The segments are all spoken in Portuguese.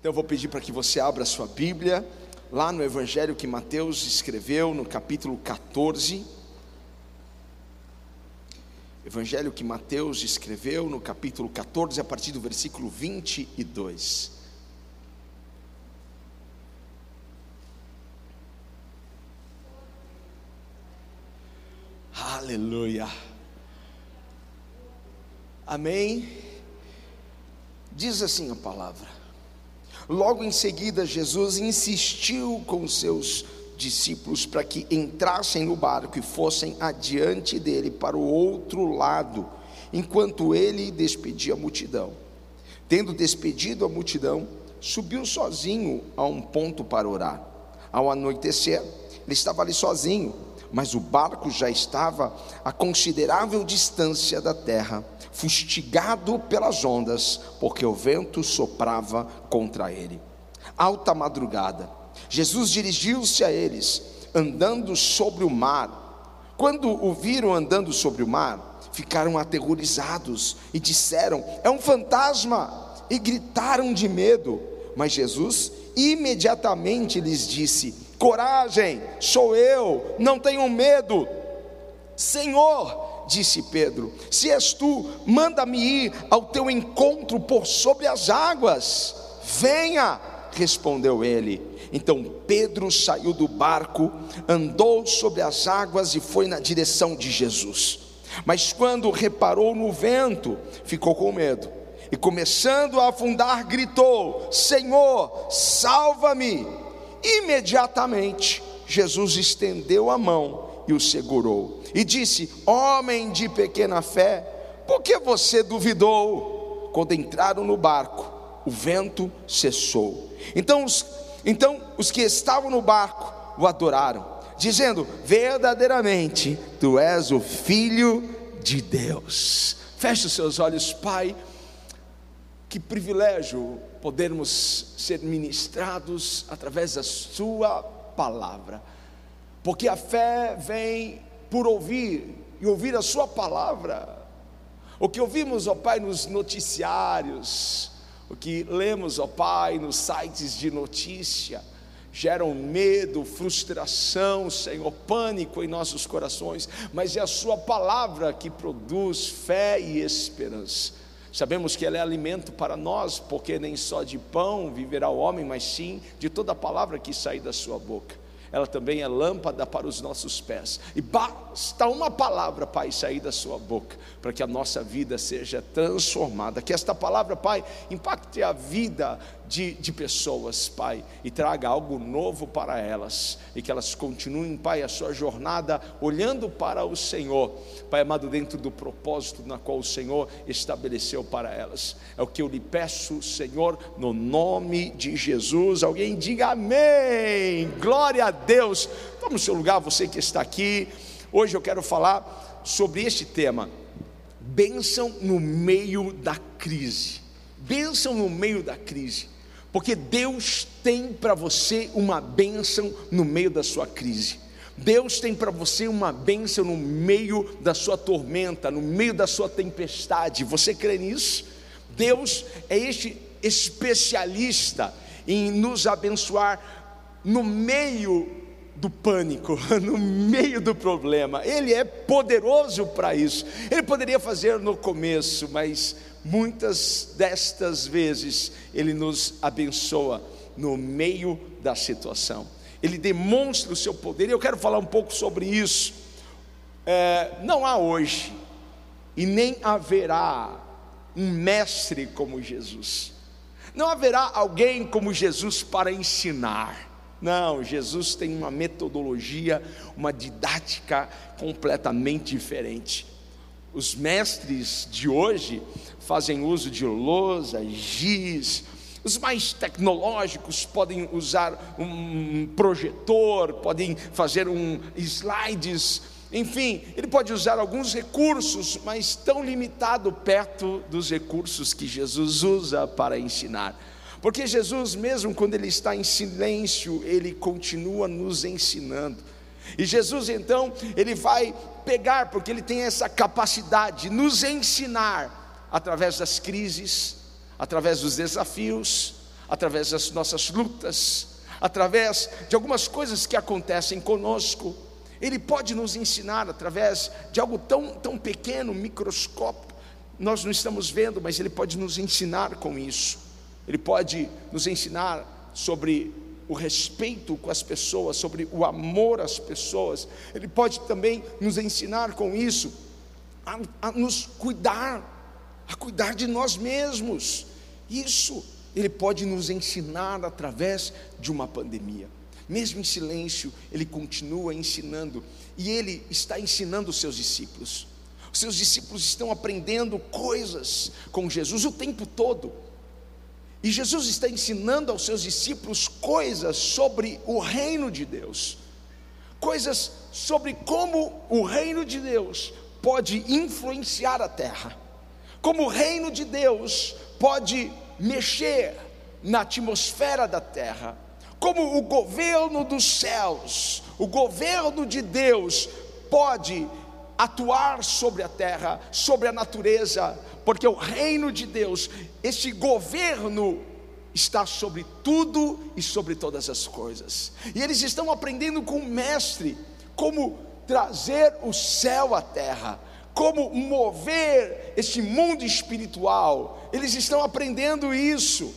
Então eu vou pedir para que você abra a sua Bíblia, lá no Evangelho que Mateus escreveu, no capítulo 14. Evangelho que Mateus escreveu, no capítulo 14, a partir do versículo 22. Aleluia. Amém. Diz assim a palavra. Logo em seguida, Jesus insistiu com seus discípulos para que entrassem no barco e fossem adiante dele para o outro lado, enquanto ele despedia a multidão. Tendo despedido a multidão, subiu sozinho a um ponto para orar. Ao anoitecer, ele estava ali sozinho, mas o barco já estava a considerável distância da terra fustigado pelas ondas, porque o vento soprava contra ele. Alta madrugada, Jesus dirigiu-se a eles, andando sobre o mar. Quando o viram andando sobre o mar, ficaram aterrorizados e disseram: É um fantasma! E gritaram de medo. Mas Jesus imediatamente lhes disse: Coragem, sou eu, não tenham medo. Senhor, disse Pedro: Se és tu, manda-me ir ao teu encontro por sobre as águas. Venha, respondeu ele. Então Pedro saiu do barco, andou sobre as águas e foi na direção de Jesus. Mas quando reparou no vento, ficou com medo. E começando a afundar, gritou: Senhor, salva-me! Imediatamente, Jesus estendeu a mão e o segurou. E disse: Homem de pequena fé, por que você duvidou? Quando entraram no barco, o vento cessou. Então os, então os que estavam no barco o adoraram, dizendo: Verdadeiramente, tu és o filho de Deus. Feche os seus olhos, Pai. Que privilégio podermos ser ministrados através da Sua palavra. Porque a fé vem por ouvir e ouvir a Sua palavra. O que ouvimos, ó Pai, nos noticiários, o que lemos, ó Pai, nos sites de notícia, geram medo, frustração, Senhor, pânico em nossos corações, mas é a Sua palavra que produz fé e esperança. Sabemos que ela é alimento para nós, porque nem só de pão viverá o homem, mas sim de toda palavra que sair da Sua boca ela também é lâmpada para os nossos pés. E basta uma palavra, Pai, sair da Sua boca, para que a nossa vida seja transformada. Que esta palavra, Pai, impacte a vida de, de pessoas, Pai, e traga algo novo para elas, e que elas continuem, Pai, a sua jornada olhando para o Senhor, Pai amado, dentro do propósito na qual o Senhor estabeleceu para elas. É o que eu lhe peço, Senhor, no nome de Jesus. Alguém diga amém. Glória a Deus. Toma o seu lugar, você que está aqui. Hoje eu quero falar sobre este tema: bênção no meio da crise. Bênção no meio da crise. Porque Deus tem para você uma bênção no meio da sua crise. Deus tem para você uma bênção no meio da sua tormenta, no meio da sua tempestade. Você crê nisso? Deus é este especialista em nos abençoar no meio do pânico, no meio do problema. Ele é poderoso para isso. Ele poderia fazer no começo, mas muitas destas vezes Ele nos abençoa no meio da situação. Ele demonstra o seu poder, e eu quero falar um pouco sobre isso. É, não há hoje, e nem haverá, um mestre como Jesus. Não haverá alguém como Jesus para ensinar. Não, Jesus tem uma metodologia, uma didática completamente diferente. Os mestres de hoje fazem uso de lousa, giz, os mais tecnológicos podem usar um projetor, podem fazer um slides, enfim, ele pode usar alguns recursos, mas tão limitado perto dos recursos que Jesus usa para ensinar. Porque Jesus, mesmo quando ele está em silêncio, ele continua nos ensinando. E Jesus então, ele vai pegar, porque ele tem essa capacidade de nos ensinar através das crises, através dos desafios, através das nossas lutas, através de algumas coisas que acontecem conosco. Ele pode nos ensinar através de algo tão, tão pequeno, microscópio, nós não estamos vendo, mas Ele pode nos ensinar com isso. Ele pode nos ensinar sobre o respeito com as pessoas, sobre o amor às pessoas. Ele pode também nos ensinar com isso a, a nos cuidar, a cuidar de nós mesmos. Isso ele pode nos ensinar através de uma pandemia. Mesmo em silêncio, ele continua ensinando e ele está ensinando os seus discípulos. Os seus discípulos estão aprendendo coisas com Jesus o tempo todo. E Jesus está ensinando aos seus discípulos coisas sobre o reino de Deus, coisas sobre como o reino de Deus pode influenciar a terra, como o reino de Deus pode mexer na atmosfera da terra, como o governo dos céus, o governo de Deus pode atuar sobre a terra, sobre a natureza, porque o reino de Deus, esse governo está sobre tudo e sobre todas as coisas. E eles estão aprendendo com o mestre como trazer o céu à terra, como mover esse mundo espiritual. Eles estão aprendendo isso.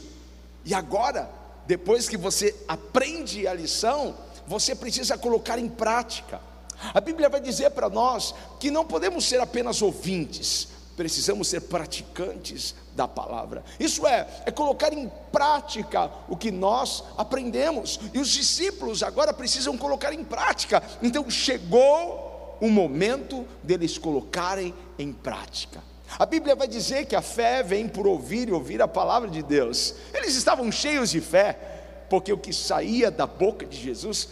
E agora, depois que você aprende a lição, você precisa colocar em prática. A Bíblia vai dizer para nós que não podemos ser apenas ouvintes, precisamos ser praticantes da palavra. Isso é, é colocar em prática o que nós aprendemos. E os discípulos agora precisam colocar em prática. Então chegou o momento deles colocarem em prática. A Bíblia vai dizer que a fé vem por ouvir e ouvir a palavra de Deus. Eles estavam cheios de fé, porque o que saía da boca de Jesus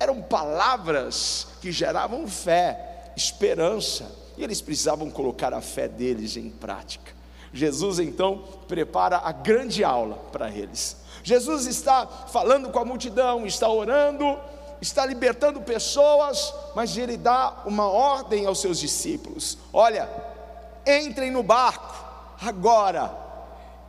eram palavras que geravam fé, esperança, e eles precisavam colocar a fé deles em prática. Jesus então prepara a grande aula para eles. Jesus está falando com a multidão, está orando, está libertando pessoas, mas ele dá uma ordem aos seus discípulos: olha, entrem no barco agora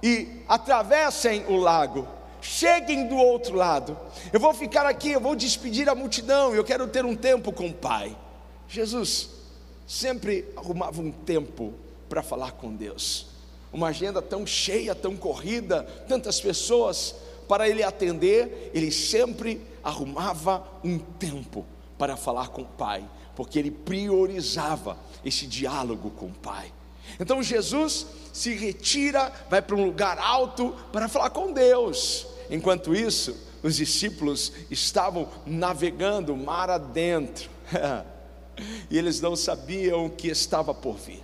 e atravessem o lago cheguem do outro lado. Eu vou ficar aqui, eu vou despedir a multidão, eu quero ter um tempo com o Pai. Jesus sempre arrumava um tempo para falar com Deus. Uma agenda tão cheia, tão corrida, tantas pessoas para ele atender, ele sempre arrumava um tempo para falar com o Pai, porque ele priorizava esse diálogo com o Pai. Então Jesus se retira, vai para um lugar alto para falar com Deus. Enquanto isso, os discípulos estavam navegando mar adentro, e eles não sabiam o que estava por vir.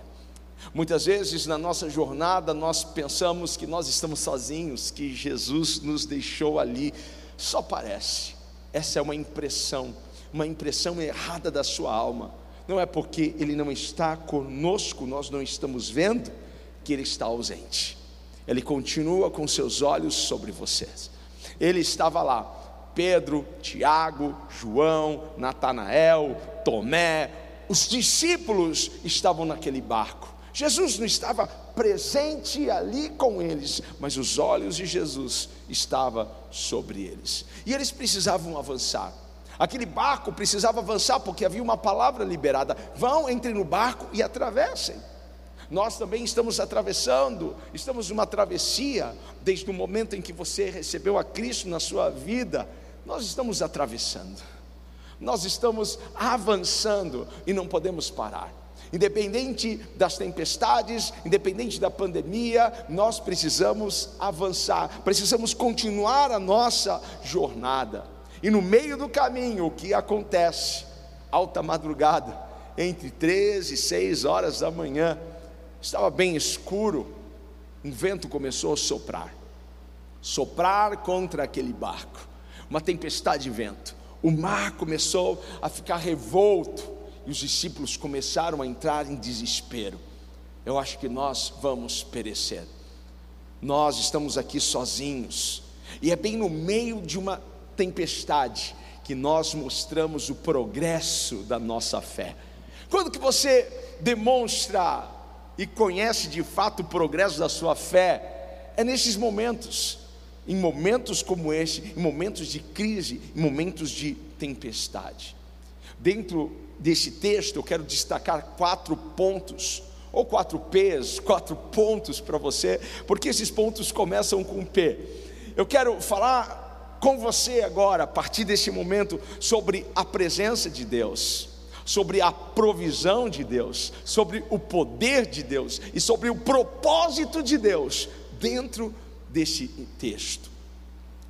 Muitas vezes na nossa jornada nós pensamos que nós estamos sozinhos, que Jesus nos deixou ali, só parece. Essa é uma impressão, uma impressão errada da sua alma. Não é porque Ele não está conosco, nós não estamos vendo, que Ele está ausente. Ele continua com seus olhos sobre vocês ele estava lá. Pedro, Tiago, João, Natanael, Tomé, os discípulos estavam naquele barco. Jesus não estava presente ali com eles, mas os olhos de Jesus estavam sobre eles. E eles precisavam avançar. Aquele barco precisava avançar porque havia uma palavra liberada. Vão, entrem no barco e atravessem. Nós também estamos atravessando, estamos numa travessia, desde o momento em que você recebeu a Cristo na sua vida, nós estamos atravessando, nós estamos avançando e não podemos parar. Independente das tempestades, independente da pandemia, nós precisamos avançar, precisamos continuar a nossa jornada. E no meio do caminho, o que acontece? Alta madrugada, entre 13 e 6 horas da manhã, Estava bem escuro, um vento começou a soprar soprar contra aquele barco, uma tempestade de vento. O mar começou a ficar revolto e os discípulos começaram a entrar em desespero. Eu acho que nós vamos perecer. Nós estamos aqui sozinhos, e é bem no meio de uma tempestade que nós mostramos o progresso da nossa fé. Quando que você demonstra e conhece de fato o progresso da sua fé, é nesses momentos. em momentos como esse, em momentos de crise, em momentos de tempestade. Dentro desse texto, eu quero destacar quatro pontos, ou quatro P's, quatro pontos para você, porque esses pontos começam com P. Eu quero falar com você agora, a partir desse momento, sobre a presença de Deus, sobre a provisão de Deus, sobre o poder de Deus e sobre o propósito de Deus dentro desse texto.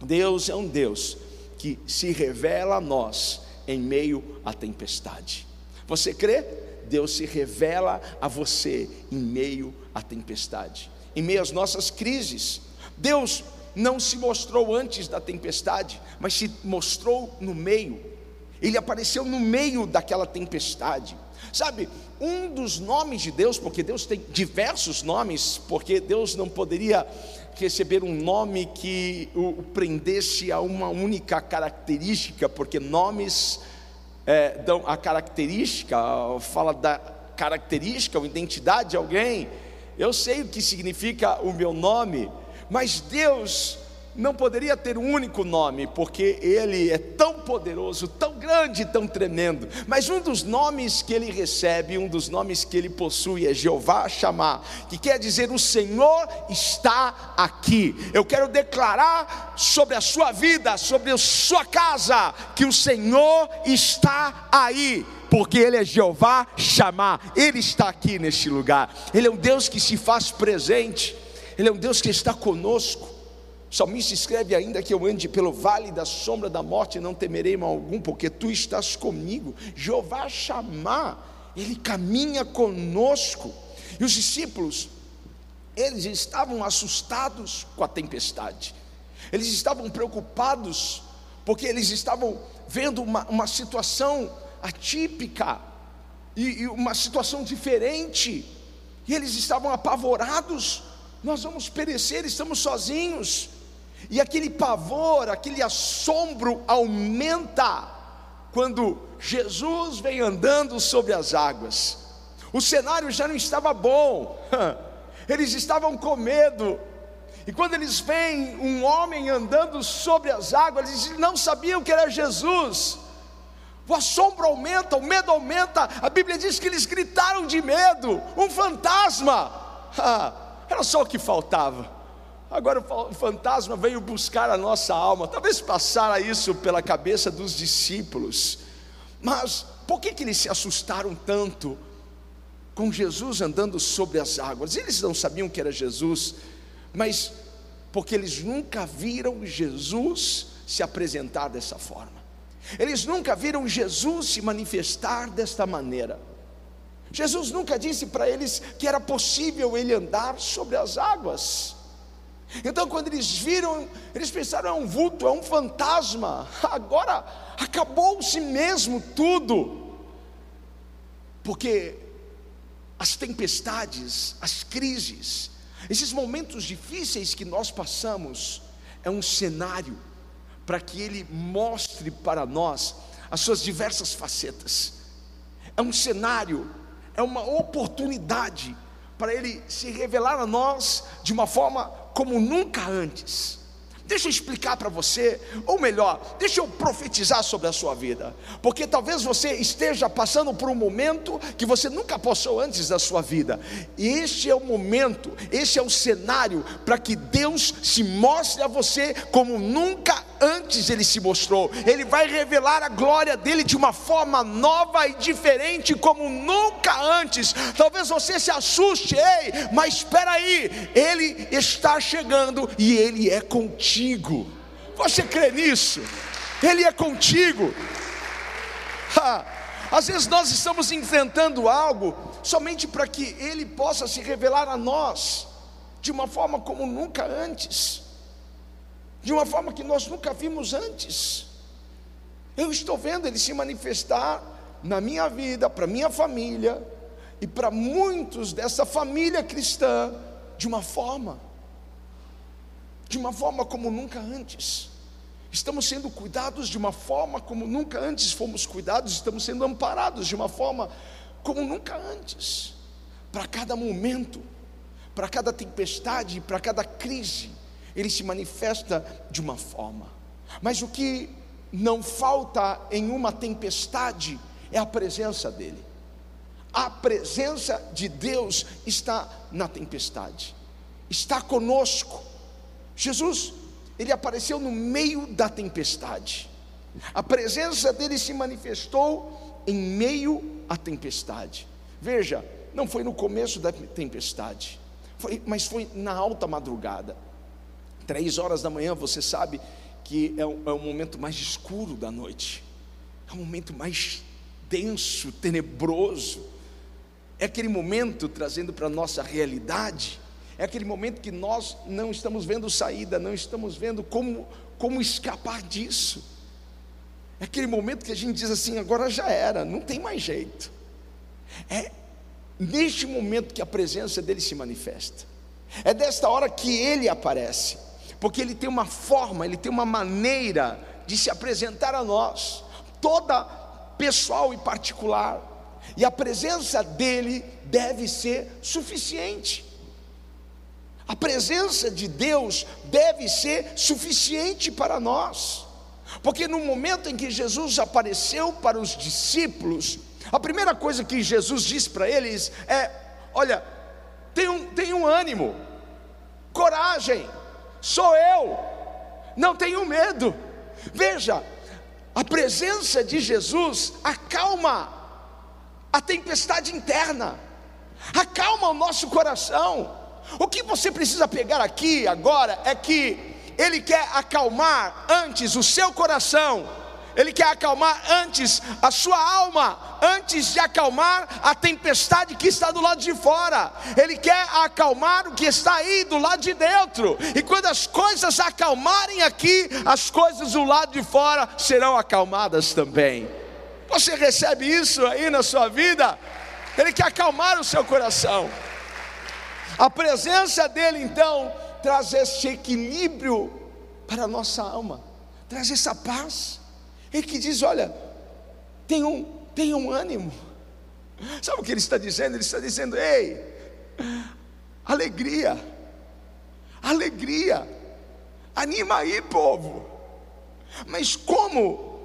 Deus é um Deus que se revela a nós em meio à tempestade. Você crê? Deus se revela a você em meio à tempestade, em meio às nossas crises. Deus não se mostrou antes da tempestade, mas se mostrou no meio. Ele apareceu no meio daquela tempestade. Sabe, um dos nomes de Deus, porque Deus tem diversos nomes, porque Deus não poderia receber um nome que o prendesse a uma única característica, porque nomes é, dão a característica, fala da característica ou identidade de alguém. Eu sei o que significa o meu nome, mas Deus não poderia ter um único nome, porque ele é tão poderoso, tão grande, tão tremendo. Mas um dos nomes que ele recebe, um dos nomes que ele possui é Jeová chamar, que quer dizer o Senhor está aqui. Eu quero declarar sobre a sua vida, sobre a sua casa, que o Senhor está aí porque Ele é Jeová chamar, Ele está aqui neste lugar, Ele é um Deus que se faz presente, Ele é um Deus que está conosco. O salmista escreve ainda que eu ande pelo vale da sombra da morte, não temerei mal algum, porque tu estás comigo. Jeová chamar, ele caminha conosco. E os discípulos, eles estavam assustados com a tempestade, eles estavam preocupados, porque eles estavam vendo uma, uma situação atípica e, e uma situação diferente, e eles estavam apavorados. Nós vamos perecer, estamos sozinhos. E aquele pavor, aquele assombro aumenta quando Jesus vem andando sobre as águas. O cenário já não estava bom, eles estavam com medo. E quando eles veem um homem andando sobre as águas, eles não sabiam que era Jesus. O assombro aumenta, o medo aumenta. A Bíblia diz que eles gritaram de medo, um fantasma. Era só o que faltava. Agora o fantasma veio buscar a nossa alma. Talvez passara isso pela cabeça dos discípulos. Mas por que, que eles se assustaram tanto com Jesus andando sobre as águas? Eles não sabiam que era Jesus, mas porque eles nunca viram Jesus se apresentar dessa forma. Eles nunca viram Jesus se manifestar desta maneira. Jesus nunca disse para eles que era possível ele andar sobre as águas. Então, quando eles viram, eles pensaram: é um vulto, é um fantasma. Agora acabou-se mesmo tudo, porque as tempestades, as crises, esses momentos difíceis que nós passamos, é um cenário para que Ele mostre para nós as suas diversas facetas, é um cenário, é uma oportunidade para Ele se revelar a nós de uma forma como nunca antes. Deixa eu explicar para você, ou melhor, deixa eu profetizar sobre a sua vida, porque talvez você esteja passando por um momento que você nunca passou antes da sua vida, e este é o momento, este é o cenário para que Deus se mostre a você como nunca antes ele se mostrou, ele vai revelar a glória dele de uma forma nova e diferente, como nunca antes. Talvez você se assuste, ei, mas espera aí, ele está chegando e ele é contigo. Você crê nisso? Ele é contigo. Às vezes nós estamos enfrentando algo somente para que Ele possa se revelar a nós de uma forma como nunca antes, de uma forma que nós nunca vimos antes. Eu estou vendo Ele se manifestar na minha vida, para minha família e para muitos dessa família cristã de uma forma de uma forma como nunca antes. Estamos sendo cuidados de uma forma como nunca antes fomos cuidados, estamos sendo amparados de uma forma como nunca antes. Para cada momento, para cada tempestade, para cada crise, ele se manifesta de uma forma. Mas o que não falta em uma tempestade é a presença dele. A presença de Deus está na tempestade, está conosco. Jesus, ele apareceu no meio da tempestade. A presença dele se manifestou em meio à tempestade. Veja, não foi no começo da tempestade, foi, mas foi na alta madrugada. Três horas da manhã, você sabe que é o, é o momento mais escuro da noite, é o momento mais denso, tenebroso. É aquele momento trazendo para a nossa realidade, é aquele momento que nós não estamos vendo saída, não estamos vendo como, como escapar disso. É aquele momento que a gente diz assim: agora já era, não tem mais jeito. É neste momento que a presença dele se manifesta. É desta hora que ele aparece, porque ele tem uma forma, ele tem uma maneira de se apresentar a nós, toda pessoal e particular, e a presença dele deve ser suficiente. A presença de Deus deve ser suficiente para nós, porque no momento em que Jesus apareceu para os discípulos, a primeira coisa que Jesus disse para eles é: Olha, tenham, tenham ânimo, coragem, sou eu, não tenho medo. Veja, a presença de Jesus acalma a tempestade interna, acalma o nosso coração. O que você precisa pegar aqui agora é que Ele quer acalmar antes o seu coração ele quer acalmar antes a sua alma, antes de acalmar a tempestade que está do lado de fora. Ele quer acalmar o que está aí do lado de dentro. E quando as coisas acalmarem aqui, as coisas do lado de fora serão acalmadas também. Você recebe isso aí na sua vida? Ele quer acalmar o seu coração. A presença dele então traz esse equilíbrio para a nossa alma, traz essa paz. Ele que diz: olha, tenham, tenham ânimo. Sabe o que ele está dizendo? Ele está dizendo: ei, alegria, alegria, anima aí, povo. Mas como,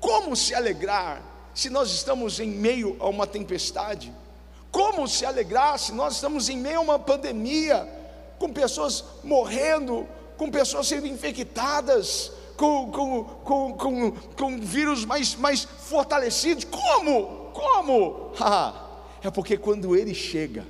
como se alegrar se nós estamos em meio a uma tempestade? Como se alegrar se nós estamos em meio a uma pandemia, com pessoas morrendo, com pessoas sendo infectadas, com, com, com, com, com vírus mais, mais fortalecidos. Como? Como? É porque quando ele chega,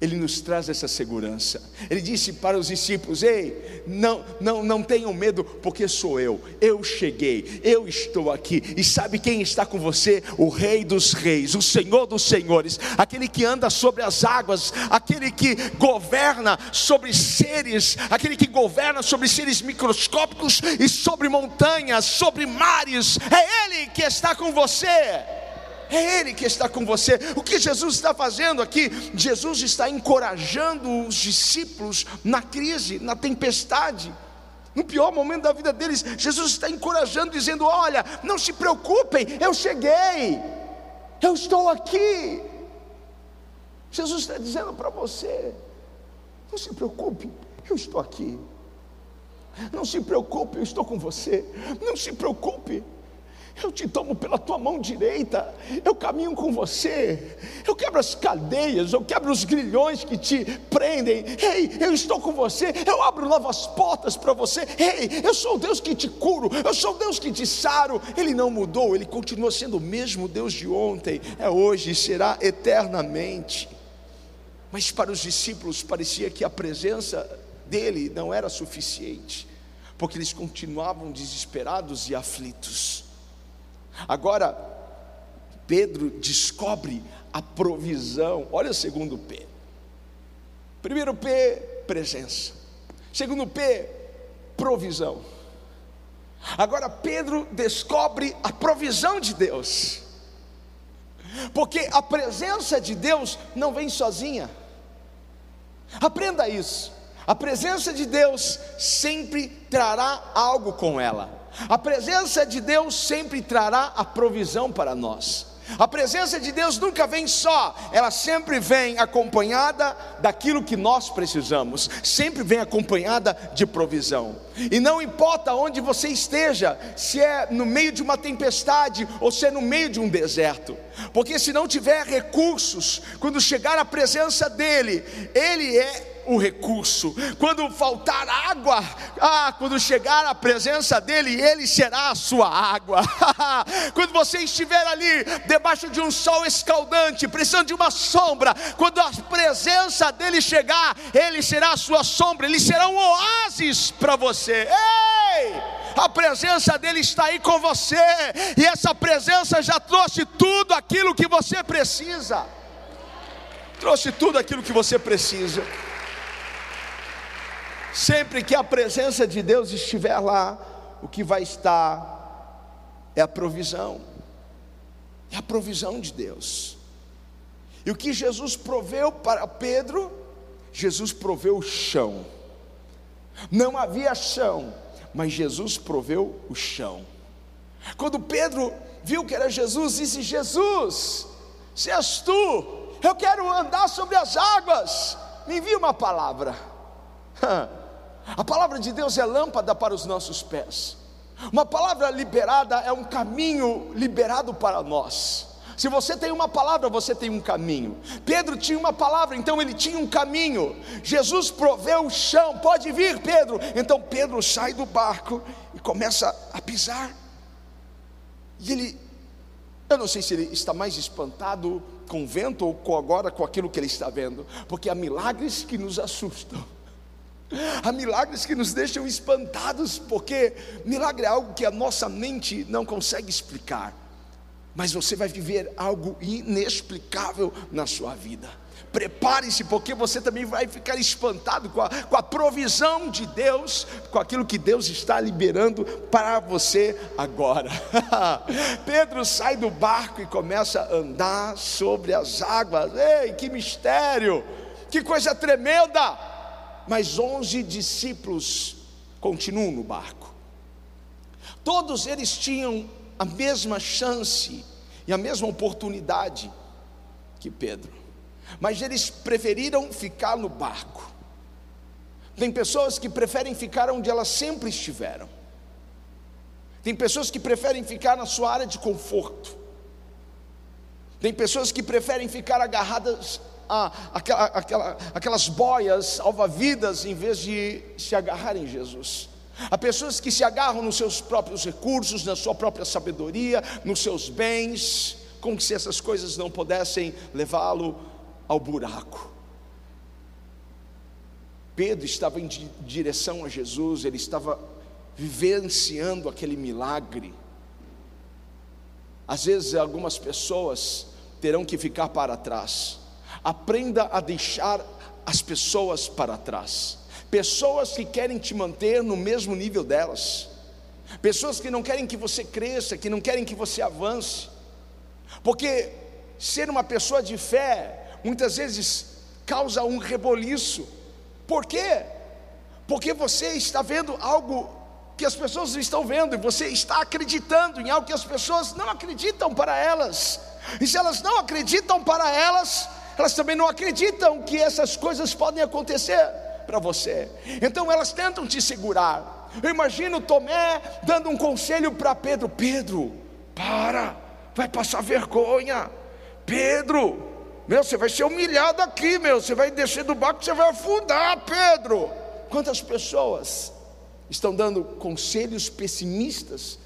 ele nos traz essa segurança. Ele disse para os discípulos: Ei, não, não, não tenham medo, porque sou eu. Eu cheguei, eu estou aqui. E sabe quem está com você? O Rei dos Reis, o Senhor dos Senhores, aquele que anda sobre as águas, aquele que governa sobre seres, aquele que governa sobre seres microscópicos e sobre montanhas, sobre mares. É Ele que está com você. É Ele que está com você. O que Jesus está fazendo aqui? Jesus está encorajando os discípulos na crise, na tempestade. No pior momento da vida deles, Jesus está encorajando, dizendo: Olha, não se preocupem, eu cheguei, eu estou aqui. Jesus está dizendo para você: Não se preocupe, eu estou aqui. Não se preocupe, eu estou com você. Não se preocupe, eu te tomo pela tua mão direita, eu caminho com você, eu quebro as cadeias, eu quebro os grilhões que te prendem. Ei, eu estou com você, eu abro novas portas para você. Ei, eu sou o Deus que te curo, eu sou o Deus que te saro. Ele não mudou, ele continua sendo o mesmo Deus de ontem, é hoje e será eternamente. Mas para os discípulos parecia que a presença dele não era suficiente, porque eles continuavam desesperados e aflitos. Agora, Pedro descobre a provisão. Olha o segundo P. Primeiro P, presença. Segundo P, provisão. Agora Pedro descobre a provisão de Deus. Porque a presença de Deus não vem sozinha. Aprenda isso. A presença de Deus sempre trará algo com ela. A presença de Deus sempre trará a provisão para nós. A presença de Deus nunca vem só, ela sempre vem acompanhada daquilo que nós precisamos, sempre vem acompanhada de provisão. E não importa onde você esteja, se é no meio de uma tempestade ou se é no meio de um deserto, porque se não tiver recursos, quando chegar a presença dEle, Ele é o recurso. Quando faltar água, ah, quando chegar a presença dele, ele será a sua água. quando você estiver ali debaixo de um sol escaldante, precisando de uma sombra, quando a presença dele chegar, ele será a sua sombra, ele será um oásis para você. Ei! A presença dele está aí com você, e essa presença já trouxe tudo aquilo que você precisa. Trouxe tudo aquilo que você precisa. Sempre que a presença de Deus estiver lá, o que vai estar é a provisão, é a provisão de Deus. E o que Jesus proveu para Pedro, Jesus proveu o chão. Não havia chão, mas Jesus proveu o chão. Quando Pedro viu que era Jesus, disse: Jesus, se és tu, eu quero andar sobre as águas, me envia uma palavra. A palavra de Deus é lâmpada para os nossos pés. Uma palavra liberada é um caminho liberado para nós. Se você tem uma palavra, você tem um caminho. Pedro tinha uma palavra, então ele tinha um caminho. Jesus proveu o chão, pode vir, Pedro. Então Pedro sai do barco e começa a pisar. E ele, eu não sei se ele está mais espantado com o vento ou com agora com aquilo que ele está vendo, porque há milagres que nos assustam. Há milagres que nos deixam espantados, porque milagre é algo que a nossa mente não consegue explicar, mas você vai viver algo inexplicável na sua vida. Prepare-se, porque você também vai ficar espantado com a, com a provisão de Deus, com aquilo que Deus está liberando para você agora. Pedro sai do barco e começa a andar sobre as águas. Ei, que mistério! Que coisa tremenda! Mas onze discípulos continuam no barco. Todos eles tinham a mesma chance e a mesma oportunidade que Pedro, mas eles preferiram ficar no barco. Tem pessoas que preferem ficar onde elas sempre estiveram. Tem pessoas que preferem ficar na sua área de conforto. Tem pessoas que preferem ficar agarradas a, aquela, aquela, aquelas boias alvavidas em vez de se agarrar em Jesus. Há pessoas que se agarram nos seus próprios recursos, na sua própria sabedoria, nos seus bens, como se essas coisas não pudessem levá-lo ao buraco. Pedro estava em direção a Jesus, ele estava vivenciando aquele milagre. Às vezes, algumas pessoas terão que ficar para trás Aprenda a deixar as pessoas para trás. Pessoas que querem te manter no mesmo nível delas. Pessoas que não querem que você cresça, que não querem que você avance. Porque ser uma pessoa de fé muitas vezes causa um reboliço. Por quê? Porque você está vendo algo que as pessoas não estão vendo e você está acreditando em algo que as pessoas não acreditam para elas. E se elas não acreditam para elas, elas também não acreditam que essas coisas podem acontecer para você. Então elas tentam te segurar. Eu imagino Tomé dando um conselho para Pedro: Pedro, para, vai passar vergonha. Pedro, meu, você vai ser humilhado aqui, meu, você vai descer do barco, você vai afundar, Pedro. Quantas pessoas estão dando conselhos pessimistas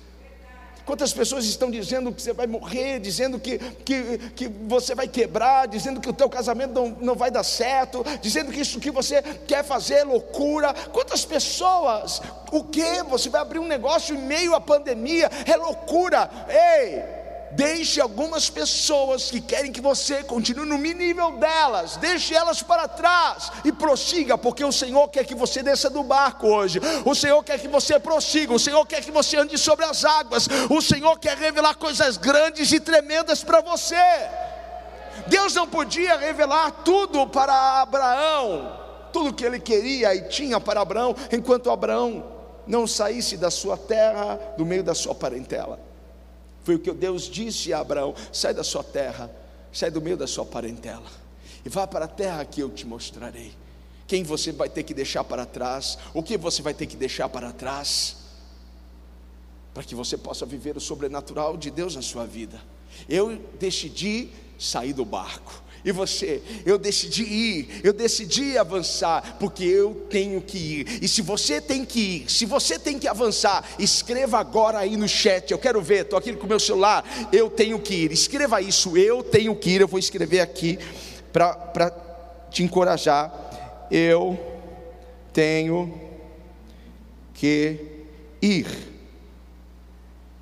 Quantas pessoas estão dizendo que você vai morrer, dizendo que, que, que você vai quebrar, dizendo que o teu casamento não, não vai dar certo, dizendo que isso que você quer fazer é loucura. Quantas pessoas? O que? Você vai abrir um negócio em meio à pandemia? É loucura. Ei! Deixe algumas pessoas que querem que você continue no nível delas, deixe elas para trás e prossiga, porque o Senhor quer que você desça do barco hoje. O Senhor quer que você prossiga, o Senhor quer que você ande sobre as águas. O Senhor quer revelar coisas grandes e tremendas para você. Deus não podia revelar tudo para Abraão, tudo que ele queria e tinha para Abraão, enquanto Abraão não saísse da sua terra, do meio da sua parentela. Foi o que Deus disse a Abraão: sai da sua terra, sai do meio da sua parentela, e vá para a terra que eu te mostrarei. Quem você vai ter que deixar para trás, o que você vai ter que deixar para trás, para que você possa viver o sobrenatural de Deus na sua vida. Eu decidi sair do barco. E você, eu decidi ir, eu decidi avançar, porque eu tenho que ir. E se você tem que ir, se você tem que avançar, escreva agora aí no chat. Eu quero ver, estou aqui com o meu celular. Eu tenho que ir. Escreva isso, eu tenho que ir. Eu vou escrever aqui para te encorajar. Eu tenho que ir.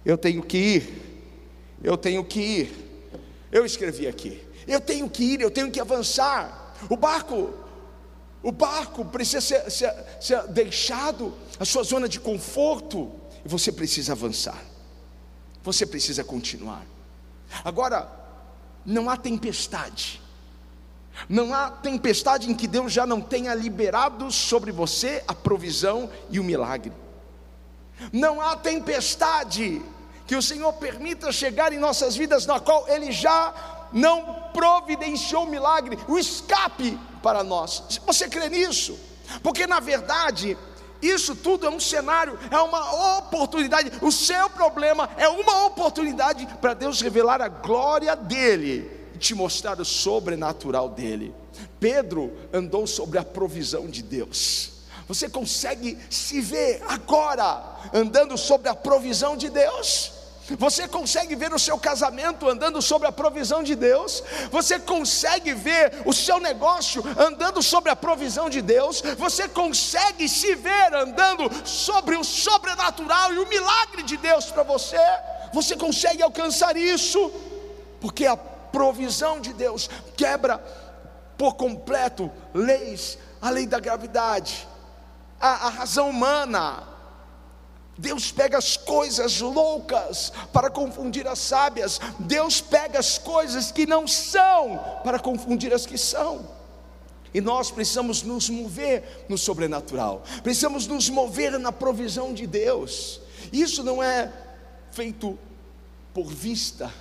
Eu tenho que ir. Eu tenho que ir. Eu escrevi aqui. Eu tenho que ir, eu tenho que avançar. O barco, o barco precisa ser, ser, ser deixado a sua zona de conforto e você precisa avançar. Você precisa continuar. Agora, não há tempestade. Não há tempestade em que Deus já não tenha liberado sobre você a provisão e o milagre. Não há tempestade que o Senhor permita chegar em nossas vidas na qual Ele já não providenciou o milagre, o escape para nós. Você crê nisso? Porque na verdade, isso tudo é um cenário, é uma oportunidade. O seu problema é uma oportunidade para Deus revelar a glória dele e te mostrar o sobrenatural dele. Pedro andou sobre a provisão de Deus. Você consegue se ver agora andando sobre a provisão de Deus? Você consegue ver o seu casamento andando sobre a provisão de Deus? Você consegue ver o seu negócio andando sobre a provisão de Deus? Você consegue se ver andando sobre o sobrenatural e o milagre de Deus para você? Você consegue alcançar isso? Porque a provisão de Deus quebra por completo leis, a lei da gravidade, a, a razão humana Deus pega as coisas loucas para confundir as sábias. Deus pega as coisas que não são para confundir as que são. E nós precisamos nos mover no sobrenatural. Precisamos nos mover na provisão de Deus. Isso não é feito por vista,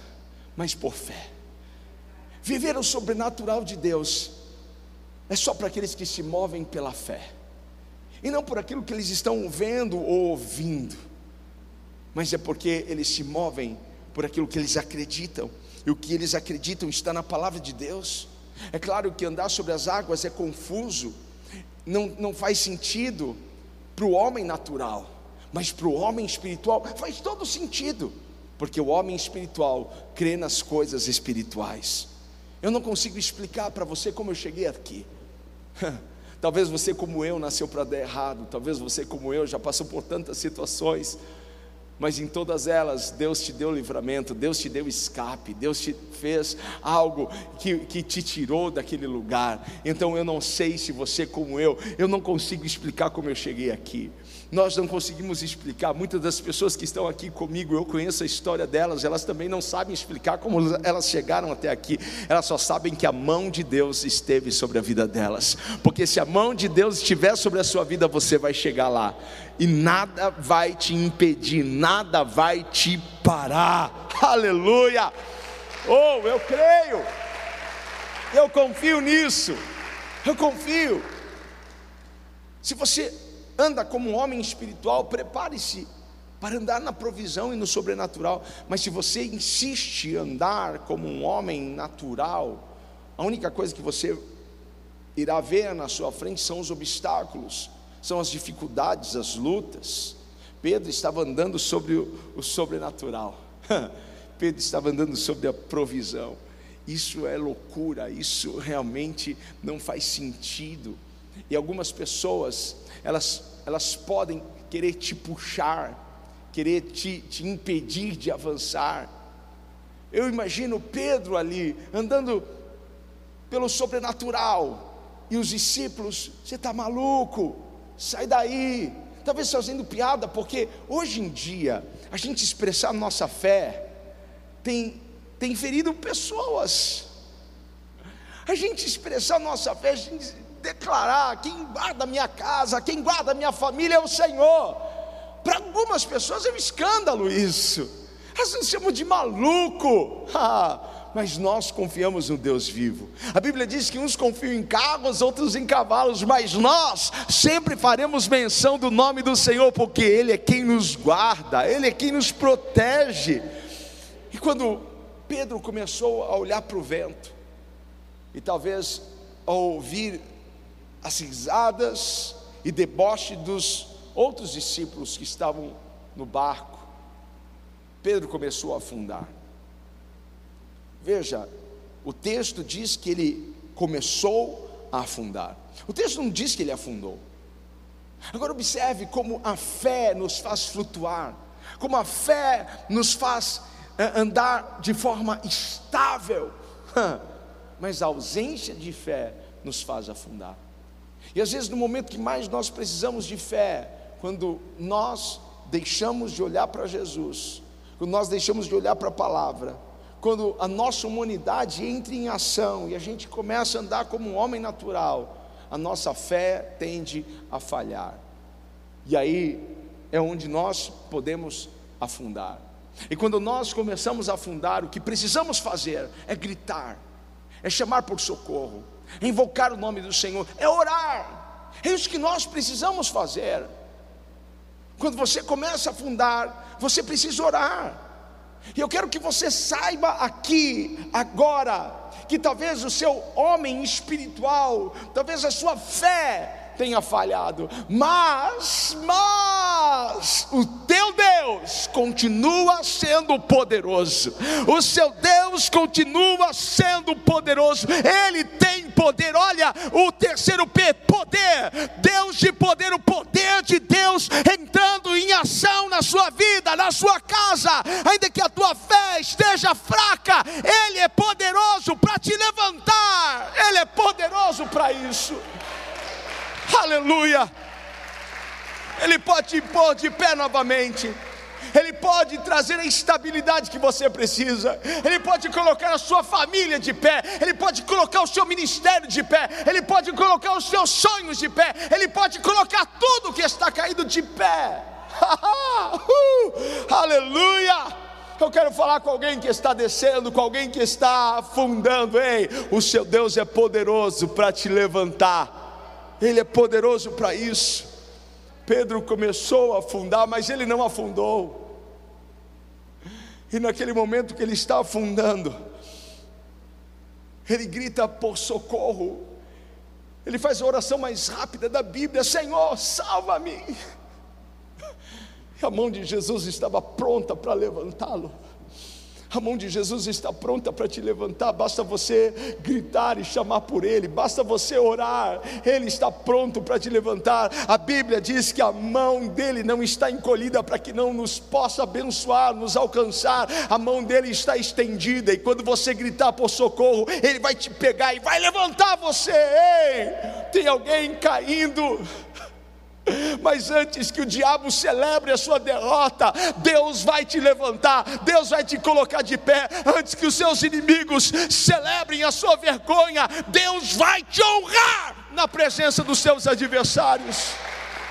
mas por fé. Viver o sobrenatural de Deus é só para aqueles que se movem pela fé e não por aquilo que eles estão vendo ou ouvindo, mas é porque eles se movem por aquilo que eles acreditam, e o que eles acreditam está na palavra de Deus. É claro que andar sobre as águas é confuso, não, não faz sentido para o homem natural, mas para o homem espiritual faz todo sentido, porque o homem espiritual crê nas coisas espirituais. Eu não consigo explicar para você como eu cheguei aqui. Talvez você, como eu, nasceu para dar errado. Talvez você, como eu, já passou por tantas situações. Mas em todas elas, Deus te deu livramento, Deus te deu escape, Deus te fez algo que, que te tirou daquele lugar. Então eu não sei se você, como eu, eu não consigo explicar como eu cheguei aqui nós não conseguimos explicar. Muitas das pessoas que estão aqui comigo, eu conheço a história delas, elas também não sabem explicar como elas chegaram até aqui, elas só sabem que a mão de Deus esteve sobre a vida delas, porque se a mão de Deus estiver sobre a sua vida, você vai chegar lá, e nada vai te impedir, nada vai te parar, aleluia! Oh, eu creio, eu confio nisso, eu confio. Se você anda como um homem espiritual, prepare-se para andar na provisão e no sobrenatural. Mas se você insiste em andar como um homem natural, a única coisa que você irá ver na sua frente são os obstáculos, são as dificuldades, as lutas. Pedro estava andando sobre o, o sobrenatural. Pedro estava andando sobre a provisão. Isso é loucura, isso realmente não faz sentido. E algumas pessoas elas, elas podem querer te puxar, querer te, te impedir de avançar. Eu imagino Pedro ali, andando pelo sobrenatural, e os discípulos, você está maluco, sai daí. Talvez fazendo piada, porque hoje em dia, a gente expressar nossa fé tem, tem ferido pessoas. A gente expressar nossa fé, a gente declarar: quem guarda minha casa, quem guarda minha família é o Senhor. Para algumas pessoas é um escândalo isso. Às vezes chamam de maluco. mas nós confiamos no Deus vivo. A Bíblia diz que uns confiam em carros, outros em cavalos, mas nós sempre faremos menção do nome do Senhor, porque Ele é quem nos guarda, Ele é quem nos protege. E quando Pedro começou a olhar para o vento, e talvez ao ouvir as risadas e deboche dos outros discípulos que estavam no barco, Pedro começou a afundar. Veja, o texto diz que ele começou a afundar. O texto não diz que ele afundou. Agora observe como a fé nos faz flutuar, como a fé nos faz eh, andar de forma estável, mas a ausência de fé nos faz afundar. E às vezes, no momento que mais nós precisamos de fé, quando nós deixamos de olhar para Jesus, quando nós deixamos de olhar para a palavra, quando a nossa humanidade entra em ação e a gente começa a andar como um homem natural, a nossa fé tende a falhar. E aí é onde nós podemos afundar. E quando nós começamos a afundar, o que precisamos fazer é gritar, é chamar por socorro, invocar o nome do Senhor, é orar. É isso que nós precisamos fazer. Quando você começa a afundar, você precisa orar. E eu quero que você saiba aqui, agora, que talvez o seu homem espiritual, talvez a sua fé, tenha falhado, mas, mas, o teu Deus continua sendo poderoso, o seu Deus continua sendo poderoso, Ele tem poder, olha, o terceiro P, poder, Deus de poder, o poder de Deus entrando em ação na sua vida, na sua casa, ainda que a tua fé esteja fraca, Ele é poderoso para te levantar, Ele é poderoso para isso aleluia. Ele pode te pôr de pé novamente. Ele pode trazer a estabilidade que você precisa, Ele pode colocar a sua família de pé, Ele pode colocar o seu ministério de pé, Ele pode colocar os seus sonhos de pé, Ele pode colocar tudo que está caído de pé. uh, aleluia! Eu quero falar com alguém que está descendo, com alguém que está afundando. Ei, o seu Deus é poderoso para te levantar. Ele é poderoso para isso. Pedro começou a afundar, mas ele não afundou. E naquele momento que ele está afundando, ele grita por socorro. Ele faz a oração mais rápida da Bíblia: Senhor, salva-me. E a mão de Jesus estava pronta para levantá-lo. A mão de Jesus está pronta para te levantar, basta você gritar e chamar por Ele, basta você orar, Ele está pronto para te levantar. A Bíblia diz que a mão dele não está encolhida para que não nos possa abençoar, nos alcançar, a mão dele está estendida, e quando você gritar por socorro, Ele vai te pegar e vai levantar você. Ei, tem alguém caindo mas antes que o diabo celebre a sua derrota, Deus vai te levantar, Deus vai te colocar de pé. Antes que os seus inimigos celebrem a sua vergonha, Deus vai te honrar na presença dos seus adversários.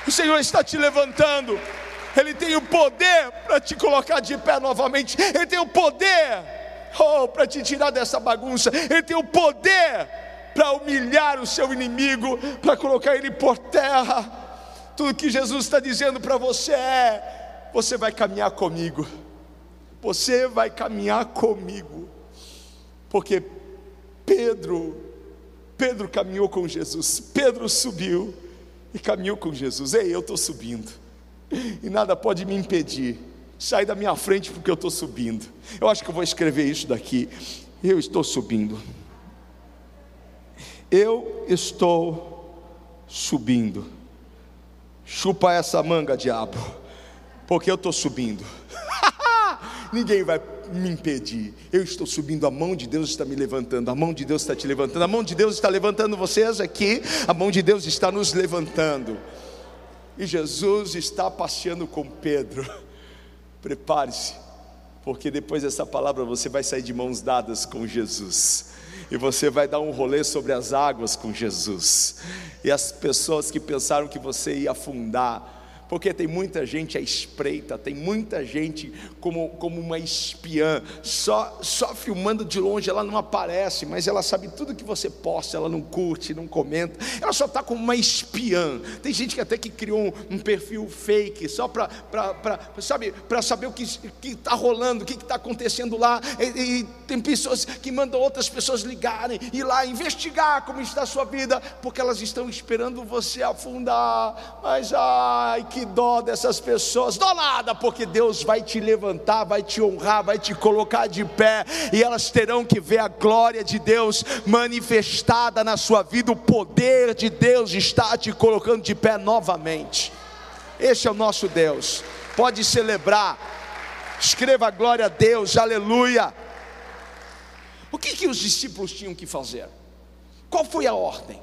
O Senhor está te levantando, Ele tem o poder para te colocar de pé novamente, Ele tem o poder oh, para te tirar dessa bagunça, Ele tem o poder para humilhar o seu inimigo, para colocar ele por terra. Tudo que Jesus está dizendo para você é: você vai caminhar comigo, você vai caminhar comigo, porque Pedro, Pedro caminhou com Jesus, Pedro subiu e caminhou com Jesus. Ei, eu estou subindo, e nada pode me impedir. Sai da minha frente porque eu estou subindo. Eu acho que eu vou escrever isso daqui. Eu estou subindo. Eu estou subindo. Chupa essa manga, diabo, porque eu estou subindo. Ninguém vai me impedir. Eu estou subindo, a mão de Deus está me levantando, a mão de Deus está te levantando, a mão de Deus está levantando vocês aqui, a mão de Deus está nos levantando. E Jesus está passeando com Pedro. Prepare-se, porque depois dessa palavra você vai sair de mãos dadas com Jesus e você vai dar um rolê sobre as águas com Jesus. E as pessoas que pensaram que você ia afundar, porque tem muita gente à espreita, tem muita gente como, como uma espiã, só, só filmando de longe, ela não aparece, mas ela sabe tudo que você posta, ela não curte, não comenta, ela só está como uma espiã. Tem gente que até que criou um, um perfil fake, só para sabe, saber o que está rolando, o que está acontecendo lá, e, e tem pessoas que mandam outras pessoas ligarem, ir lá investigar como está a sua vida, porque elas estão esperando você afundar, mas ai, que dó dessas pessoas, dó nada, porque Deus vai te levantar, vai te honrar, vai te colocar de pé, e elas terão que ver a glória de Deus manifestada na sua vida, o poder de Deus está te colocando de pé novamente. Esse é o nosso Deus, pode celebrar, escreva glória a Deus, aleluia. O que, que os discípulos tinham que fazer? Qual foi a ordem?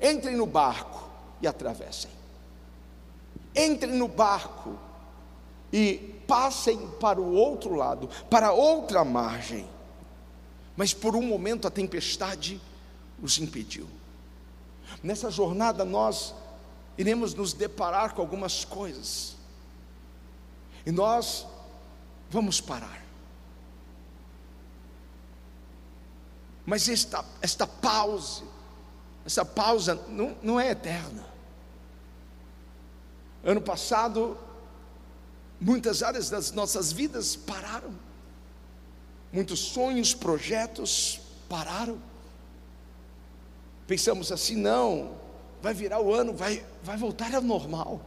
Entrem no barco e atravessem entrem no barco e passem para o outro lado, para outra margem. Mas por um momento a tempestade os impediu. Nessa jornada nós iremos nos deparar com algumas coisas. E nós vamos parar. Mas esta, esta pausa, essa pausa não, não é eterna. Ano passado, muitas áreas das nossas vidas pararam, muitos sonhos, projetos pararam. Pensamos assim: não, vai virar o ano, vai, vai voltar ao normal.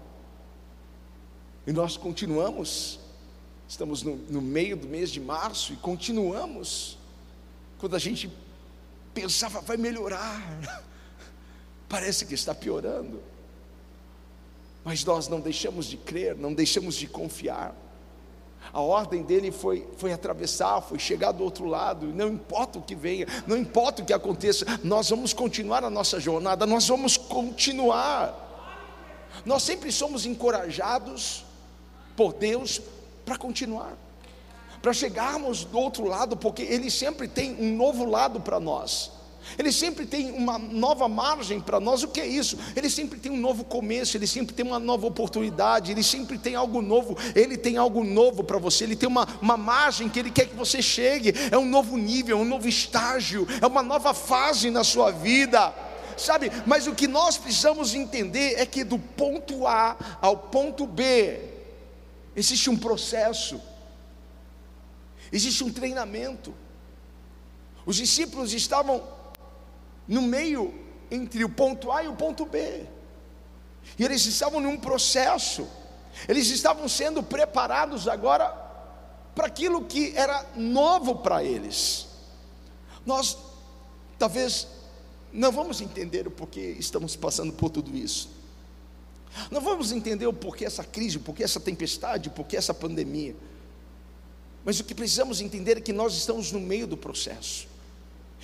E nós continuamos, estamos no, no meio do mês de março e continuamos. Quando a gente pensava, vai melhorar, parece que está piorando mas nós não deixamos de crer, não deixamos de confiar. A ordem dele foi, foi atravessar, foi chegar do outro lado, não importa o que venha, não importa o que aconteça, nós vamos continuar a nossa jornada, nós vamos continuar. Nós sempre somos encorajados por Deus para continuar, para chegarmos do outro lado, porque Ele sempre tem um novo lado para nós. Ele sempre tem uma nova margem para nós. O que é isso? Ele sempre tem um novo começo, ele sempre tem uma nova oportunidade, ele sempre tem algo novo. Ele tem algo novo para você, ele tem uma, uma margem que ele quer que você chegue. É um novo nível, é um novo estágio, é uma nova fase na sua vida. Sabe, mas o que nós precisamos entender é que do ponto A ao ponto B existe um processo, existe um treinamento. Os discípulos estavam no meio entre o ponto A e o ponto B. E eles estavam num processo, eles estavam sendo preparados agora para aquilo que era novo para eles. Nós talvez não vamos entender o porquê estamos passando por tudo isso. Não vamos entender o porquê essa crise, o porquê essa tempestade, o porquê essa pandemia. Mas o que precisamos entender é que nós estamos no meio do processo.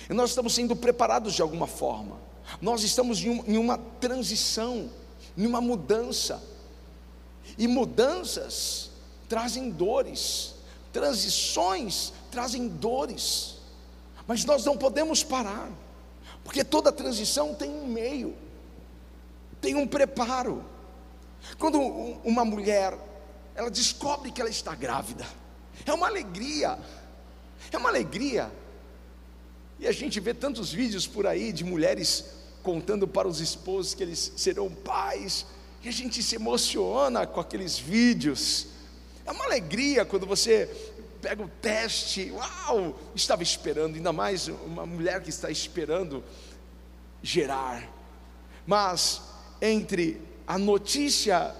E nós estamos sendo preparados de alguma forma. Nós estamos em, um, em uma transição, em uma mudança. E mudanças trazem dores, transições trazem dores. Mas nós não podemos parar, porque toda transição tem um meio, tem um preparo. Quando uma mulher ela descobre que ela está grávida, é uma alegria, é uma alegria e a gente vê tantos vídeos por aí de mulheres contando para os esposos que eles serão pais, e a gente se emociona com aqueles vídeos. É uma alegria quando você pega o teste, uau, estava esperando, ainda mais uma mulher que está esperando gerar. Mas entre a notícia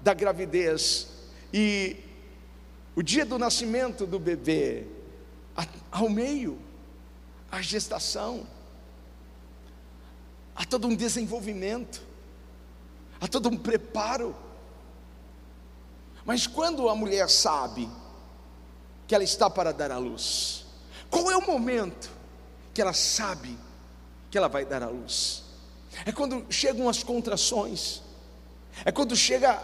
da gravidez e o dia do nascimento do bebê, ao meio, a gestação, há todo um desenvolvimento, há todo um preparo. Mas quando a mulher sabe que ela está para dar à luz, qual é o momento que ela sabe que ela vai dar à luz? É quando chegam as contrações, é quando chega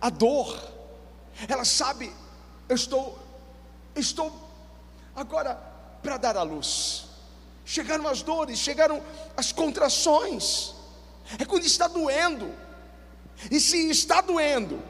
a dor, ela sabe, eu estou, estou agora para dar à luz chegaram as dores, chegaram as contrações. É quando está doendo, E se está doendo,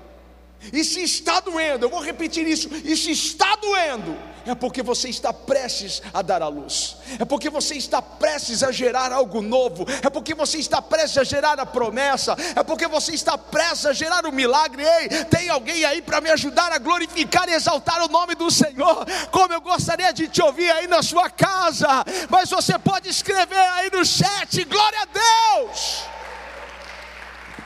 e se está doendo, eu vou repetir isso, e se está doendo, é porque você está prestes a dar a luz, é porque você está prestes a gerar algo novo, é porque você está prestes a gerar a promessa, é porque você está prestes a gerar o um milagre. Ei, tem alguém aí para me ajudar a glorificar e exaltar o nome do Senhor? Como eu gostaria de te ouvir aí na sua casa, mas você pode escrever aí no chat: glória a Deus.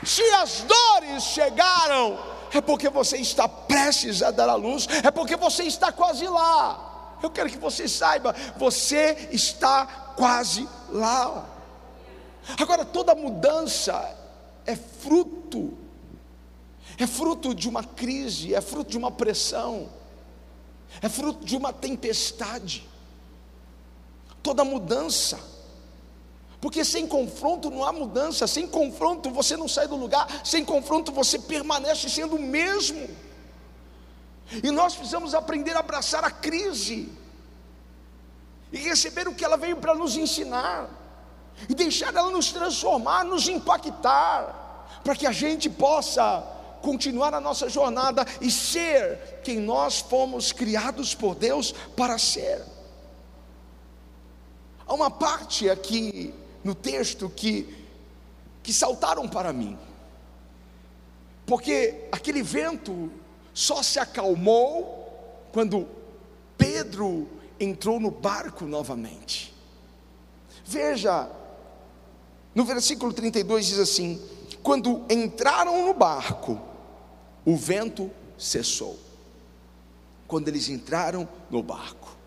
Se as dores chegaram, é porque você está prestes a dar a luz, é porque você está quase lá. Eu quero que você saiba, você está quase lá. Agora, toda mudança é fruto, é fruto de uma crise, é fruto de uma pressão, é fruto de uma tempestade. Toda mudança porque sem confronto não há mudança, sem confronto você não sai do lugar, sem confronto você permanece sendo o mesmo. E nós precisamos aprender a abraçar a crise e receber o que ela veio para nos ensinar, e deixar ela nos transformar, nos impactar, para que a gente possa continuar a nossa jornada e ser quem nós fomos criados por Deus para ser. Há uma parte aqui no texto que, que saltaram para mim, porque aquele vento só se acalmou quando Pedro entrou no barco novamente. Veja, no versículo 32 diz assim: Quando entraram no barco, o vento cessou. Quando eles entraram no barco,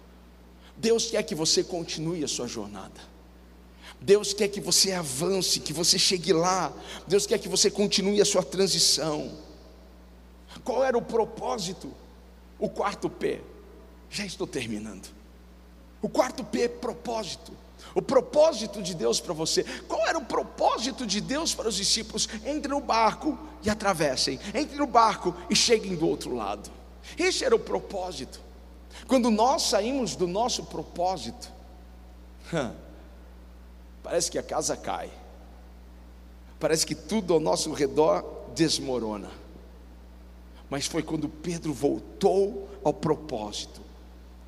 Deus quer que você continue a sua jornada. Deus quer que você avance, que você chegue lá. Deus quer que você continue a sua transição. Qual era o propósito? O quarto P. Já estou terminando. O quarto P é propósito. O propósito de Deus para você. Qual era o propósito de Deus para os discípulos? Entre no barco e atravessem. Entre no barco e cheguem do outro lado. Esse era o propósito. Quando nós saímos do nosso propósito, parece que a casa cai, parece que tudo ao nosso redor desmorona. Mas foi quando Pedro voltou ao propósito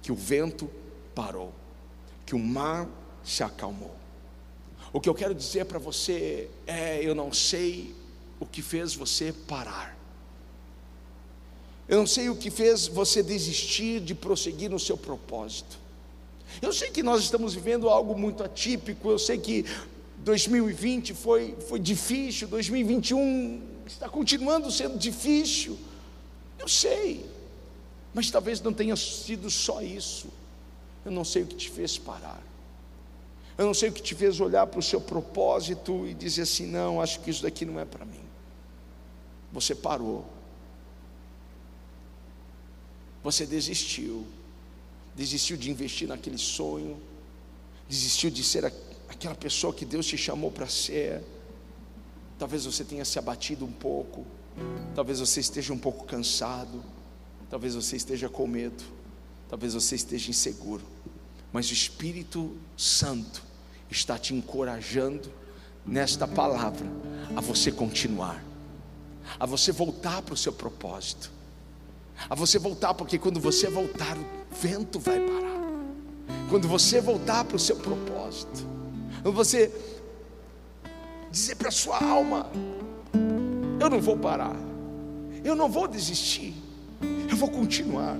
que o vento parou, que o mar se acalmou. O que eu quero dizer para você é: eu não sei o que fez você parar. Eu não sei o que fez você desistir de prosseguir no seu propósito. Eu sei que nós estamos vivendo algo muito atípico, eu sei que 2020 foi, foi difícil, 2021 está continuando sendo difícil, eu sei, mas talvez não tenha sido só isso. Eu não sei o que te fez parar, eu não sei o que te fez olhar para o seu propósito e dizer assim: não, acho que isso daqui não é para mim. Você parou, você desistiu desistiu de investir naquele sonho, desistiu de ser aquela pessoa que Deus te chamou para ser. Talvez você tenha se abatido um pouco, talvez você esteja um pouco cansado, talvez você esteja com medo, talvez você esteja inseguro, mas o Espírito Santo está te encorajando nesta palavra a você continuar, a você voltar para o seu propósito, a você voltar, porque quando você voltar, vento vai parar. Quando você voltar para o seu propósito, quando você dizer para a sua alma: Eu não vou parar, eu não vou desistir, eu vou continuar,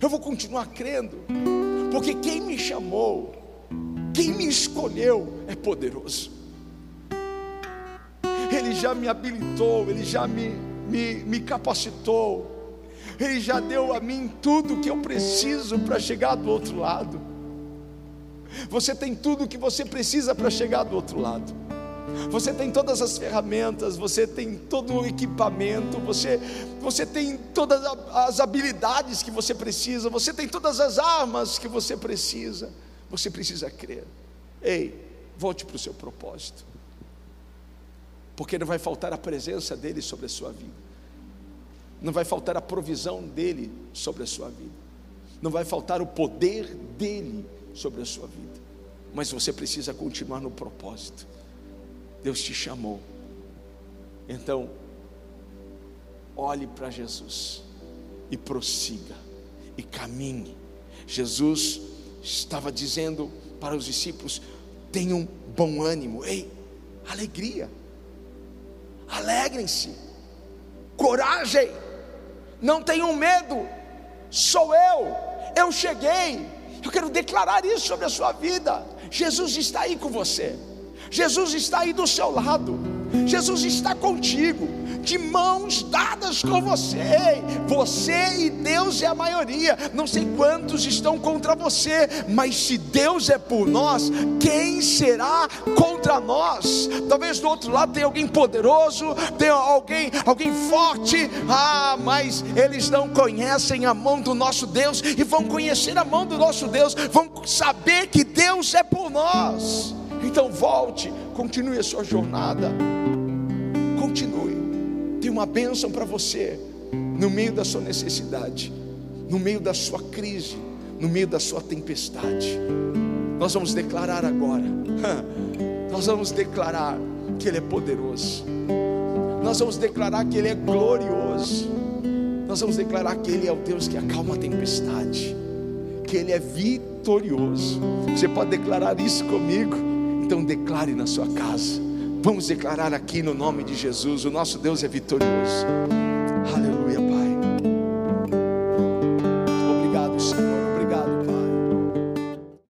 eu vou continuar crendo, porque quem me chamou, quem me escolheu é poderoso. Ele já me habilitou, Ele já me, me, me capacitou, ele já deu a mim tudo que eu preciso para chegar do outro lado. Você tem tudo que você precisa para chegar do outro lado. Você tem todas as ferramentas, você tem todo o equipamento, você, você tem todas as habilidades que você precisa, você tem todas as armas que você precisa. Você precisa crer. Ei, volte para o seu propósito, porque não vai faltar a presença dele sobre a sua vida não vai faltar a provisão dele sobre a sua vida, não vai faltar o poder dele sobre a sua vida, mas você precisa continuar no propósito. Deus te chamou, então olhe para Jesus e prossiga e caminhe. Jesus estava dizendo para os discípulos: tenham bom ânimo, ei, alegria, alegrem-se, coragem, não tenham medo, sou eu, eu cheguei, eu quero declarar isso sobre a sua vida. Jesus está aí com você, Jesus está aí do seu lado, Jesus está contigo de mãos dadas com você. Você e Deus é a maioria. Não sei quantos estão contra você, mas se Deus é por nós, quem será contra nós? Talvez do outro lado tenha alguém poderoso, tenha alguém, alguém forte. Ah, mas eles não conhecem a mão do nosso Deus e vão conhecer a mão do nosso Deus, vão saber que Deus é por nós. Então volte, continue a sua jornada. Continue tem uma bênção para você no meio da sua necessidade, no meio da sua crise, no meio da sua tempestade. Nós vamos declarar agora, nós vamos declarar que Ele é poderoso, nós vamos declarar que Ele é glorioso, nós vamos declarar que Ele é o Deus que acalma a tempestade, que Ele é vitorioso. Você pode declarar isso comigo? Então declare na sua casa. Vamos declarar aqui no nome de Jesus: o nosso Deus é vitorioso. Aleluia, Pai.